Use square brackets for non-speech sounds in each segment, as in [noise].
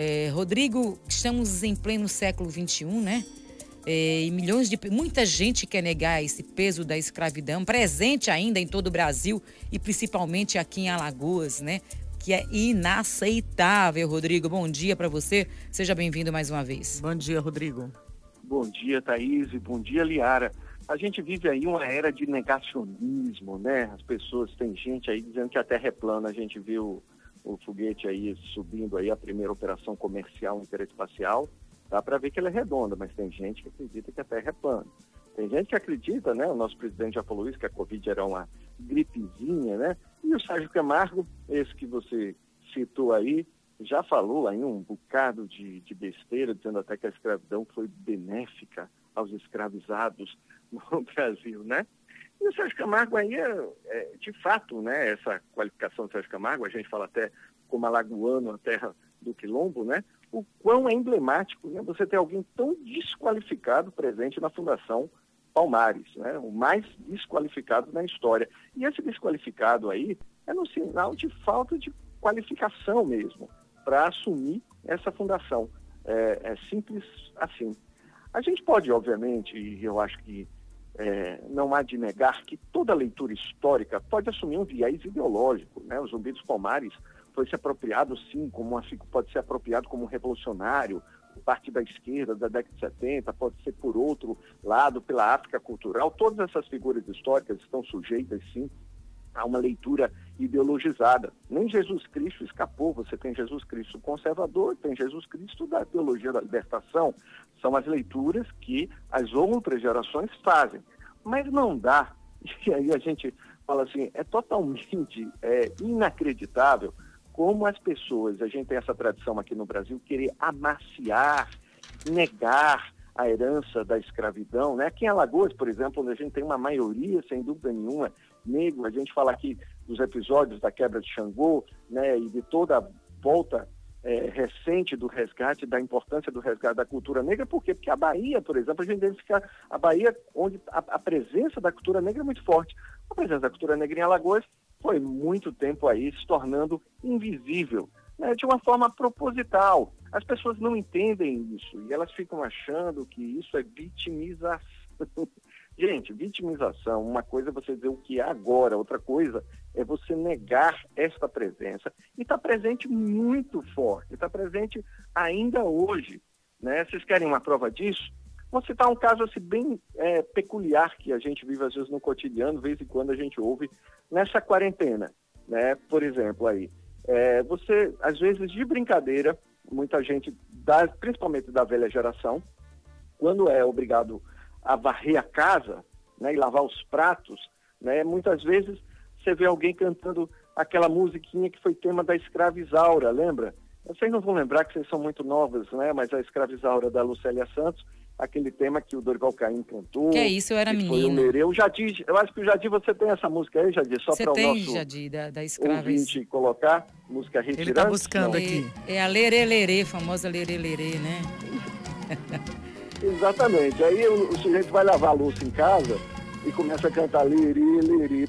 É, Rodrigo, estamos em pleno século XXI, né? É, e milhões de muita gente quer negar esse peso da escravidão presente ainda em todo o Brasil e principalmente aqui em Alagoas, né? Que é inaceitável, Rodrigo. Bom dia para você. Seja bem-vindo mais uma vez. Bom dia, Rodrigo. Bom dia, Thaís. Bom dia, Liara. A gente vive aí uma era de negacionismo, né? As pessoas, tem gente aí dizendo que a Terra é plana. A gente viu o foguete aí subindo aí a primeira operação comercial interespacial, dá para ver que ela é redonda, mas tem gente que acredita que a Terra é plana. Tem gente que acredita, né? O nosso presidente já falou isso, que a Covid era uma gripezinha, né? E o Sérgio Camargo, esse que você citou aí, já falou aí um bocado de, de besteira, dizendo até que a escravidão foi benéfica aos escravizados [laughs] no Brasil, né? E o Sérgio Camargo aí, é, é, de fato, né, essa qualificação do Sérgio Camargo, a gente fala até como alagoano, a terra do quilombo, né, o quão é emblemático né, você ter alguém tão desqualificado presente na Fundação Palmares, né, o mais desqualificado na história. E esse desqualificado aí é no sinal de falta de qualificação mesmo para assumir essa fundação. É, é simples assim. A gente pode, obviamente, e eu acho que é, não há de negar que toda leitura histórica pode assumir um viés ideológico. Né? O Zumbi Palmares foi se apropriado, sim, como uma, pode ser apropriado como um revolucionário, parte da esquerda da década de 70, pode ser por outro lado, pela África cultural. Todas essas figuras históricas estão sujeitas, sim, a uma leitura ideologizada. Nem Jesus Cristo escapou, você tem Jesus Cristo conservador, tem Jesus Cristo da teologia da libertação. São as leituras que as outras gerações fazem. Mas não dá, [laughs] e aí a gente fala assim, é totalmente é, inacreditável como as pessoas, a gente tem essa tradição aqui no Brasil, querer amaciar, negar a herança da escravidão. Né? Aqui em Alagoas, por exemplo, onde a gente tem uma maioria, sem dúvida nenhuma, negro, a gente fala aqui dos episódios da quebra de Xangô né, e de toda a volta é, recente do resgate, da importância do resgate da cultura negra, por quê? Porque a Bahia, por exemplo, a gente identifica a Bahia onde a, a, presença da cultura negra é muito forte. A presença da cultura negra em Alagoas foi muito tempo aí se tornando invisível, né, de uma forma proposital. As pessoas não entendem isso e elas ficam achando que isso é vitimização. [laughs] Gente, vitimização, uma coisa é você dizer o que é agora, outra coisa é você negar esta presença. E está presente muito forte, está presente ainda hoje. Né? Vocês querem uma prova disso? Vou citar um caso assim, bem é, peculiar que a gente vive às vezes no cotidiano, vez em quando a gente ouve nessa quarentena. Né? Por exemplo, aí, é, você, às vezes, de brincadeira, muita gente, da, principalmente da velha geração, quando é obrigado a varrer a casa né, e lavar os pratos, né, muitas vezes você vê alguém cantando aquela musiquinha que foi tema da Escravizaura, lembra? Vocês não vão lembrar que vocês são muito novas, né? Mas a Escravizaura da Lucélia Santos, aquele tema que o Dorival Caim cantou. Que é isso, eu era menina. Eu já disse, eu acho que o Jadir, você tem essa música aí, Jadir, só para o nosso Jadir, da, da ouvinte colocar, música retirante. Ele está buscando não. aqui. É, é a Lerê Lerê, famosa Lerê Lerê, né? [laughs] Exatamente. Aí o, o, sujeito vai lavar a louça em casa e começa a cantar liri, liri.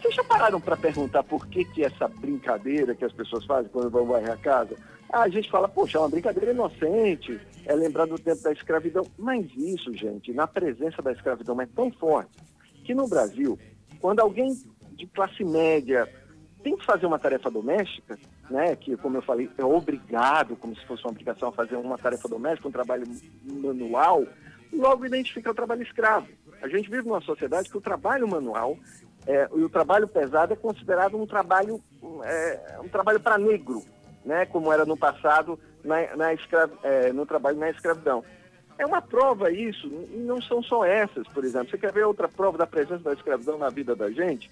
Vocês já pararam para perguntar por que, que essa brincadeira que as pessoas fazem quando vão varrer a casa? A gente fala, poxa, é uma brincadeira inocente, é lembrar do tempo da escravidão. Mas isso, gente, na presença da escravidão é tão forte que no Brasil, quando alguém de classe média tem que fazer uma tarefa doméstica, né, que, como eu falei, é obrigado, como se fosse uma obrigação, a fazer uma tarefa doméstica, um trabalho manual, logo identifica o trabalho escravo. A gente vive numa sociedade que o trabalho manual é, e o trabalho pesado é considerado um trabalho, é, um trabalho para negro, né, como era no passado na, na escra, é, no trabalho na escravidão. É uma prova isso, e não são só essas, por exemplo. Você quer ver outra prova da presença da escravidão na vida da gente?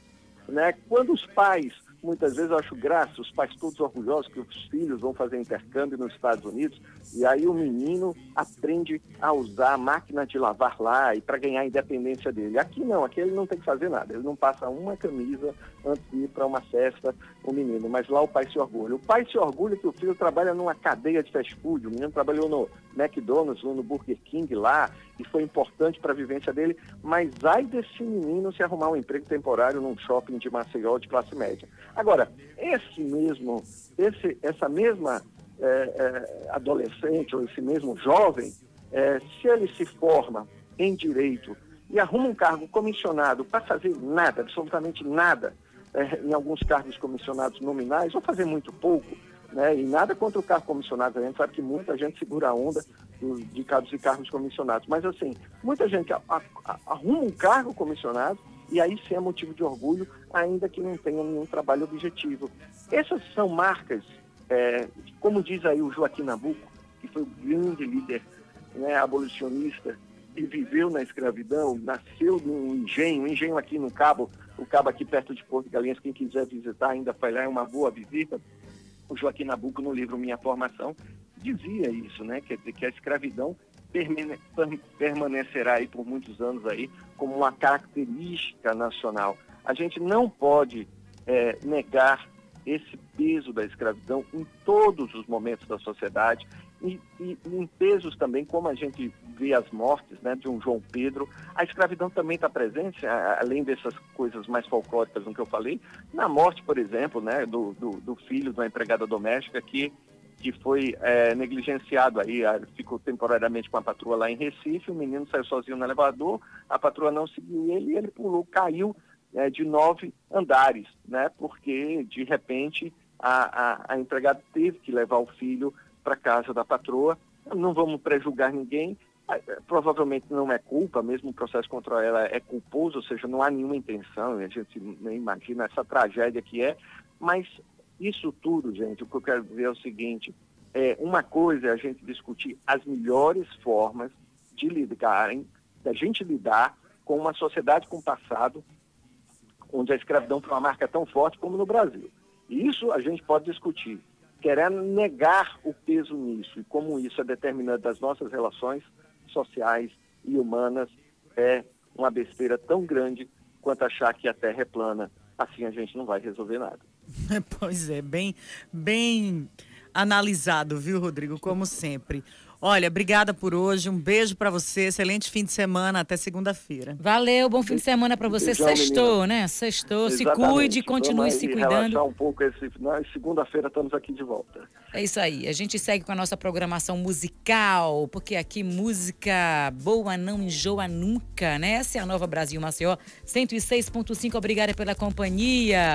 Né? Quando os pais Muitas vezes eu acho graça, os pais todos orgulhosos que os filhos vão fazer intercâmbio nos Estados Unidos e aí o menino aprende a usar a máquina de lavar lá e para ganhar a independência dele. Aqui não, aqui ele não tem que fazer nada, ele não passa uma camisa antes de ir para uma festa, o menino, mas lá o pai se orgulha. O pai se orgulha que o filho trabalha numa cadeia de fast food, o menino trabalhou no McDonald's, no Burger King lá, e foi importante para a vivência dele, mas ai desse menino se arrumar um emprego temporário num shopping de Maceió de classe média. Agora, esse mesmo, esse, essa mesma é, é, adolescente ou esse mesmo jovem, é, se ele se forma em direito e arruma um cargo comissionado para fazer nada, absolutamente nada, é, em alguns cargos comissionados nominais, ou fazer muito pouco, né? e nada contra o cargo comissionado, a gente sabe que muita gente segura a onda de cargos e cargos comissionados, mas assim, muita gente arruma um cargo comissionado e aí sim é motivo de orgulho, ainda que não tenha nenhum trabalho objetivo. Essas são marcas, é, como diz aí o Joaquim Nabuco, que foi o grande líder né, abolicionista e viveu na escravidão, nasceu num engenho, um engenho aqui no Cabo, o Cabo aqui perto de Porto de Galinhas, quem quiser visitar ainda foi lá, é uma boa visita. O Joaquim Nabuco, no livro Minha Formação, dizia isso, né? Quer dizer, que a escravidão permanecerá aí por muitos anos aí como uma característica nacional. A gente não pode é, negar esse peso da escravidão em todos os momentos da sociedade e, e, em pesos também, como a gente vê as mortes né, de um João Pedro, a escravidão também está presente, além dessas coisas mais folclóricas no que eu falei, na morte, por exemplo, né, do, do, do filho de uma empregada doméstica que que foi é, negligenciado aí, ficou temporariamente com a patroa lá em Recife, o menino saiu sozinho no elevador, a patroa não seguiu ele e ele pulou, caiu é, de nove andares, né? Porque de repente a, a, a empregada teve que levar o filho para casa da patroa. Não vamos prejulgar ninguém, provavelmente não é culpa, mesmo o processo contra ela é culposo, ou seja, não há nenhuma intenção, a gente nem imagina essa tragédia que é, mas isso tudo, gente, o que eu quero dizer é o seguinte, é, uma coisa é a gente discutir as melhores formas de lidarem, da gente lidar com uma sociedade com passado onde a escravidão foi uma marca tão forte como no Brasil. E isso a gente pode discutir. Querer negar o peso nisso e como isso é determinante das nossas relações sociais e humanas é uma besteira tão grande quanto achar que a Terra é plana. Assim a gente não vai resolver nada. [laughs] Pois é, bem, bem analisado, viu, Rodrigo? Como sempre. Olha, obrigada por hoje. Um beijo para você. Excelente fim de semana. Até segunda-feira. Valeu, bom fim de semana para você. Beijão, Sextou, menina. né? Sextou. Exatamente. Se cuide, continue se cuidando. um pouco esse. Segunda-feira estamos aqui de volta. É isso aí. A gente segue com a nossa programação musical, porque aqui música boa não enjoa nunca, né? Essa é a nova Brasil Maceió 106.5. Obrigada pela companhia.